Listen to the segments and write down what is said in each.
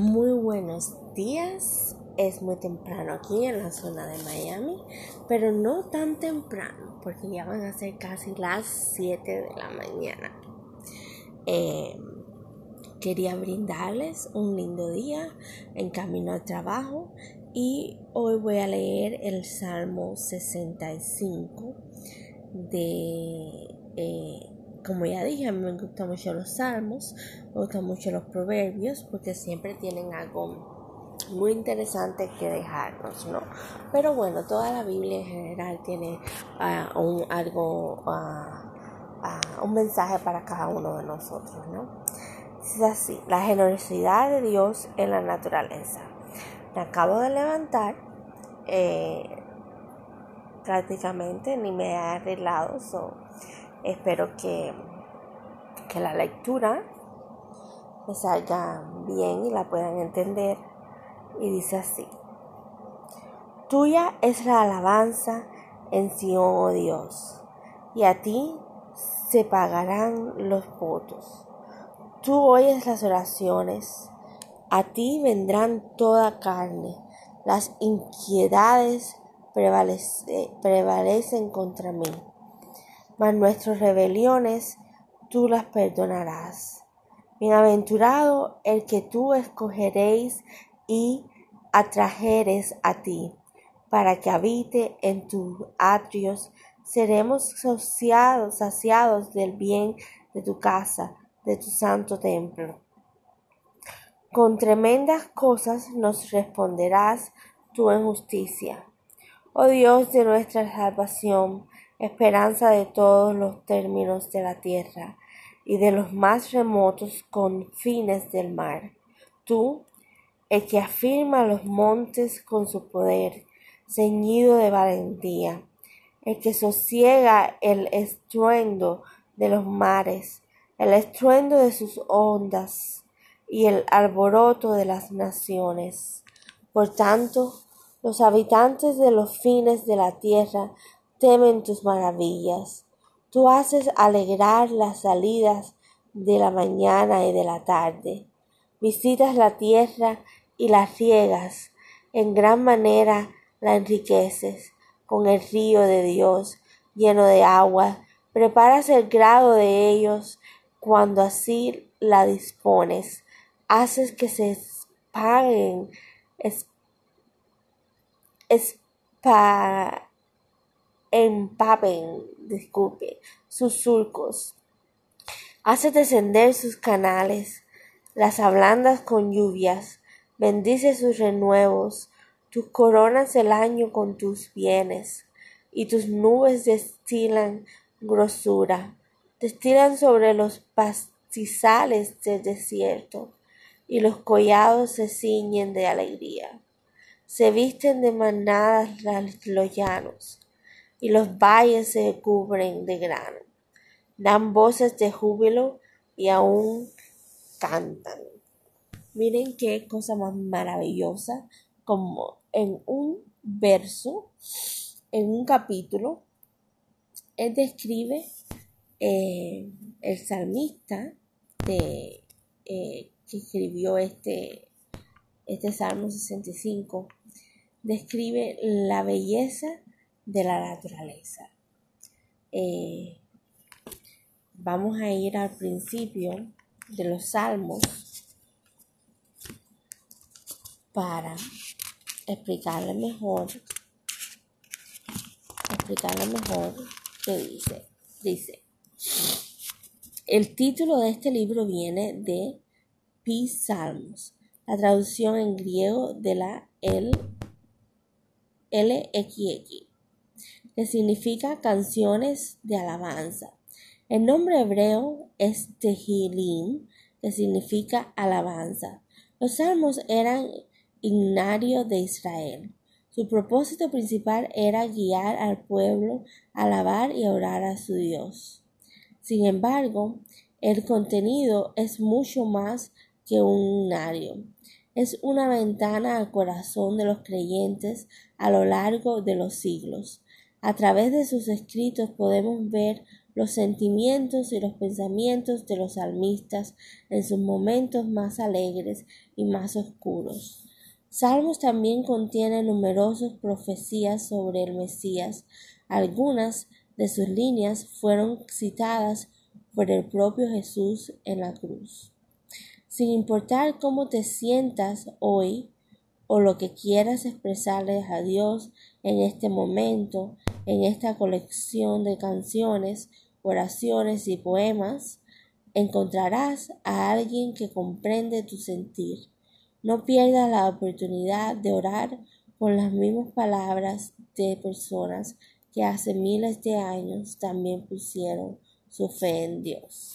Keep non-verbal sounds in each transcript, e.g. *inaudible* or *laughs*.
Muy buenos días. Es muy temprano aquí en la zona de Miami, pero no tan temprano porque ya van a ser casi las 7 de la mañana. Eh, quería brindarles un lindo día en camino al trabajo y hoy voy a leer el Salmo 65 de... Eh, como ya dije, a mí me gustan mucho los salmos, me gustan mucho los proverbios, porque siempre tienen algo muy interesante que dejarnos, ¿no? Pero bueno, toda la Biblia en general tiene uh, un, algo, uh, uh, un mensaje para cada uno de nosotros, ¿no? Es así, la generosidad de Dios en la naturaleza. Me acabo de levantar, eh, prácticamente ni me he arreglado, so, Espero que, que la lectura me salga bien y la puedan entender. Y dice así. Tuya es la alabanza en Sion, oh Dios, y a ti se pagarán los votos. Tú oyes las oraciones, a ti vendrán toda carne, las inquietudes prevalecen contra mí mas nuestras rebeliones tú las perdonarás. Bienaventurado el que tú escogeréis y atrajeres a ti, para que habite en tus atrios. Seremos saciados, saciados del bien de tu casa, de tu santo templo. Con tremendas cosas nos responderás tú en justicia. Oh Dios de nuestra salvación, esperanza de todos los términos de la tierra y de los más remotos confines del mar. Tú, el que afirma los montes con su poder, ceñido de valentía, el que sosiega el estruendo de los mares, el estruendo de sus ondas y el alboroto de las naciones. Por tanto, los habitantes de los fines de la tierra temen tus maravillas. Tú haces alegrar las salidas de la mañana y de la tarde. Visitas la tierra y la riegas, en gran manera la enriqueces con el río de Dios lleno de agua. Preparas el grado de ellos cuando así la dispones. Haces que se paguen empapen, disculpe, sus surcos. Hace descender sus canales, las ablandas con lluvias, bendice sus renuevos, tus coronas el año con tus bienes, y tus nubes destilan grosura, destilan sobre los pastizales del desierto, y los collados se ciñen de alegría. Se visten de manadas los llanos, y los valles se cubren de grano. Dan voces de júbilo y aún cantan. Miren qué cosa más maravillosa, como en un verso, en un capítulo, él describe eh, el salmista eh, que escribió este, este Salmo 65, describe la belleza de la naturaleza. Eh, vamos a ir al principio de los salmos para explicarle mejor explicarle mejor qué dice dice el título de este libro viene de Pi Salmos la traducción en griego de la el LXX que significa canciones de alabanza. El nombre hebreo es Tehilim, que significa alabanza. Los salmos eran ignario de Israel. Su propósito principal era guiar al pueblo alabar y orar a su Dios. Sin embargo, el contenido es mucho más que un ignario. Es una ventana al corazón de los creyentes a lo largo de los siglos. A través de sus escritos podemos ver los sentimientos y los pensamientos de los salmistas en sus momentos más alegres y más oscuros. Salmos también contiene numerosas profecías sobre el Mesías. Algunas de sus líneas fueron citadas por el propio Jesús en la cruz. Sin importar cómo te sientas hoy o lo que quieras expresarles a Dios en este momento, en esta colección de canciones, oraciones y poemas, encontrarás a alguien que comprende tu sentir. No pierdas la oportunidad de orar con las mismas palabras de personas que hace miles de años también pusieron su fe en Dios.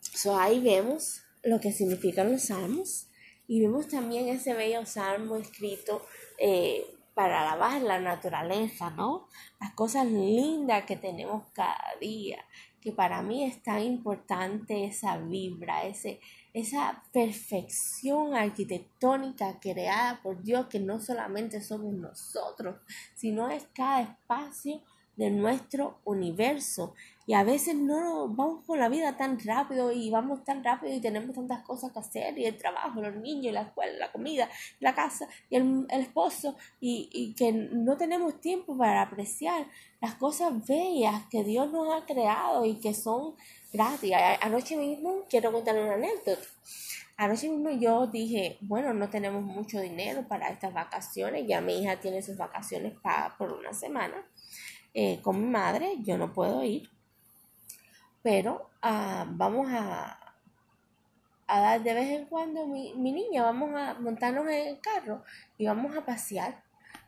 So, ahí vemos lo que significan los salmos y vemos también ese bello salmo escrito eh, para alabar la naturaleza, ¿no? Las cosas lindas que tenemos cada día, que para mí es tan importante esa vibra, ese, esa perfección arquitectónica creada por Dios, que no solamente somos nosotros, sino es cada espacio de nuestro universo. Y a veces no vamos con la vida tan rápido y vamos tan rápido y tenemos tantas cosas que hacer y el trabajo, los niños, la escuela, la comida, la casa y el, esposo y, y, que no tenemos tiempo para apreciar las cosas bellas que Dios nos ha creado y que son gratis. Anoche mismo quiero contar una anécdota. Anoche mismo yo dije, bueno, no tenemos mucho dinero para estas vacaciones, ya mi hija tiene sus vacaciones pagadas por una semana eh, con mi madre, yo no puedo ir, pero ah, vamos a, a dar de vez en cuando mi, mi niña, vamos a montarnos en el carro y vamos a pasear.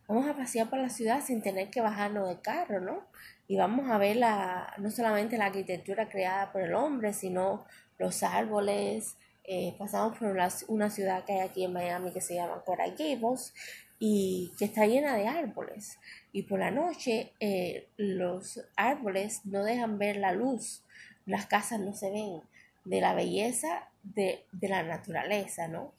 Vamos a pasear por la ciudad sin tener que bajarnos del carro, ¿no? Y vamos a ver la, no solamente la arquitectura creada por el hombre, sino los árboles. Eh, pasamos por una, una, ciudad que hay aquí en Miami que se llama Coral Gables y que está llena de árboles. Y por la noche eh, los árboles no dejan ver la luz, las casas no se ven de la belleza de, la naturaleza, ¿no?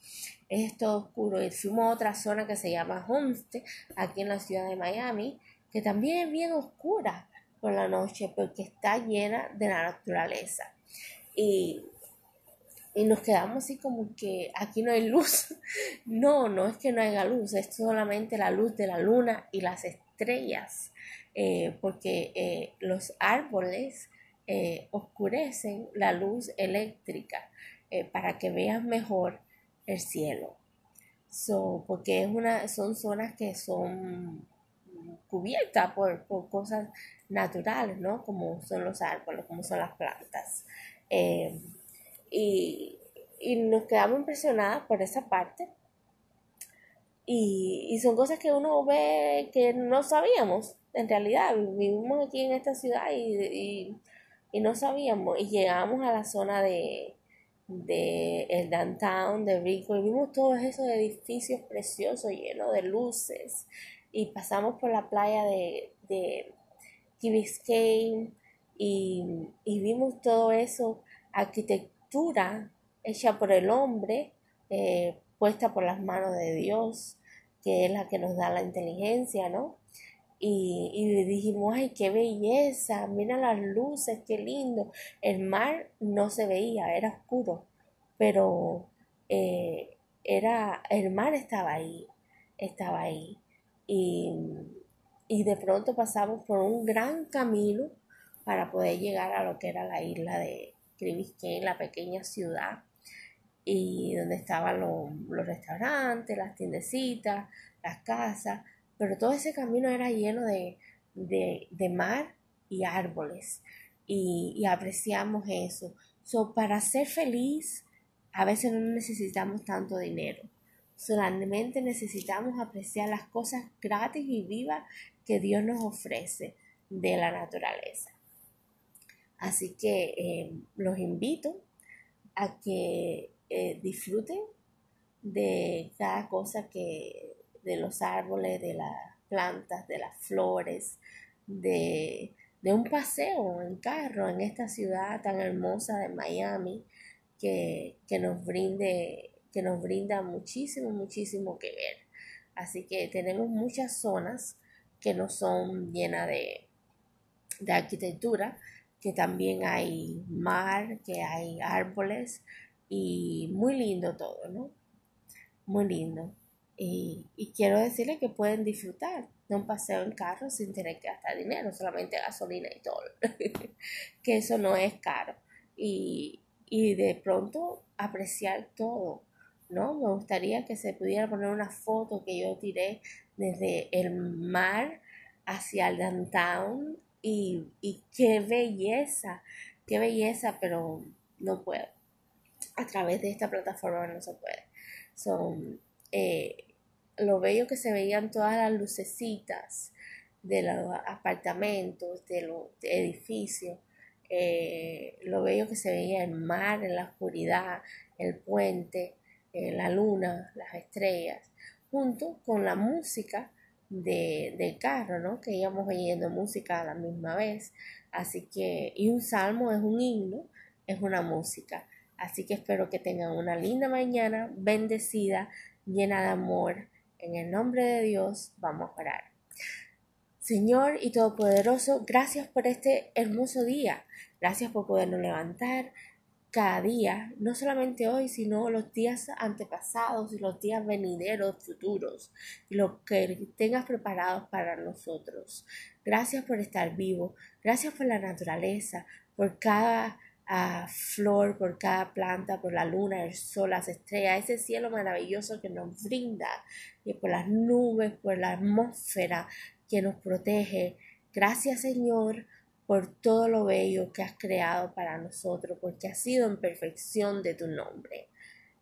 Es todo oscuro. Y fuimos a otra zona que se llama Homestead, aquí en la ciudad de Miami, que también es bien oscura por la noche porque está llena de la naturaleza. Y y nos quedamos así como que aquí no hay luz. *laughs* No, no es que no haya luz, es solamente la luz de la luna y las estrellas, eh, porque eh, los árboles eh, oscurecen la luz eléctrica para que veas mejor el cielo. So, porque es una, son zonas que son cubiertas por, por cosas naturales, ¿no? Como son los árboles, como son las plantas y, nos quedamos impresionadas por esa parte. Y, son cosas que uno ve que no sabíamos, en realidad. Vivimos aquí en esta ciudad y, no sabíamos. Y llegamos a la zona de, de el downtown de Rico y vimos todos esos edificios preciosos llenos de luces. Y pasamos por la playa de, de Key y, y vimos todo eso, arquitectura hecha por el hombre, eh, puesta por las manos de Dios, que es la que nos da la inteligencia, ¿no? Y, y dijimos, ay, qué belleza, mira las luces, qué lindo. El mar no se veía, era oscuro, pero eh, era, el mar estaba ahí, estaba ahí. Y, y de pronto pasamos por un gran camino para poder llegar a lo que era la isla de, en la pequeña ciudad, y donde estaban los, restaurantes, las tiendecitas, las casas, pero todo ese camino era lleno de, mar y árboles, y, apreciamos eso. So, para ser feliz, a veces no necesitamos tanto dinero. Solamente necesitamos apreciar las cosas gratis y vivas que Dios nos ofrece de la naturaleza. Así que eh, los invito a que eh, disfruten de cada cosa que, de los árboles, de las plantas, de las flores, de, un paseo en carro en esta ciudad tan hermosa de Miami que, nos brinde, que nos brinda muchísimo, muchísimo que ver. Así que tenemos muchas zonas que no son llenas de, de arquitectura, que también hay mar, que hay árboles y muy lindo todo, ¿no? Muy lindo. Y, quiero decirles que pueden disfrutar de un paseo en carro sin tener que gastar dinero, solamente gasolina y todo, *laughs* que eso no es caro. Y, y de pronto apreciar todo, ¿no? Me gustaría que se pudiera poner una foto que yo tiré desde el mar hacia el downtown y, y qué belleza, qué belleza, pero no puedo. A través de esta plataforma no se puede. Son eh, lo bello que se veían todas las lucecitas de los apartamentos, de los edificios, eh, lo bello que se veía el mar en la oscuridad, el puente, eh, la luna, las estrellas, junto con la música de, del carro, ¿no? Que íbamos oyendo música a la misma vez. Así que, y un salmo es un himno, es una música. Así que espero que tengan una linda mañana, bendecida, llena de amor. En el nombre de Dios vamos a orar. Señor y Todopoderoso, gracias por este hermoso día. Gracias por podernos levantar cada día, no solamente hoy, sino los días antepasados y los días venideros, futuros, y lo que tengas preparados para nosotros. Gracias por estar vivo, gracias por la naturaleza, por cada ah, flor, por cada planta, por la luna, el sol, las estrellas, ese cielo maravilloso que nos brinda, y por las nubes, por la atmósfera que nos protege. Gracias Señor por todo lo bello que has creado para nosotros, porque has sido en perfección de tu nombre.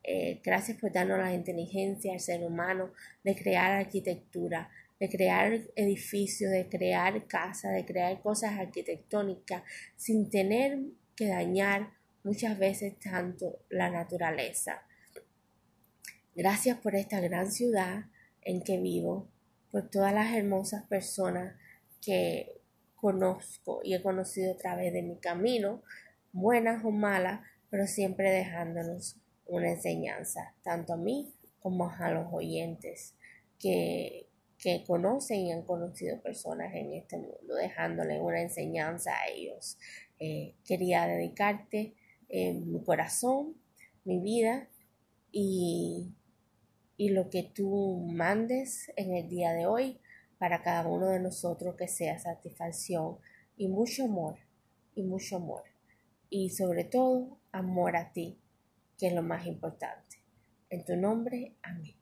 Eh, gracias por darnos la inteligencia al ser humano de crear arquitectura, de crear edificios, de crear casas, de crear cosas arquitectónicas sin tener que dañar muchas veces tanto la naturaleza. Gracias por esta gran ciudad en que vivo, por todas las hermosas personas que conozco y he conocido a través de mi camino, buenas o malas, pero siempre dejándonos una enseñanza, tanto a mí como a los oyentes que, que conocen y han conocido personas en este mundo, dejándole una enseñanza a ellos. Eh, quería dedicarte eh, mi corazón, mi vida y, y lo que tú mandes en el día de hoy para cada uno de nosotros que sea satisfacción y mucho amor, y mucho amor. Y sobre todo, amor a ti, que es lo más importante. En tu nombre, amén.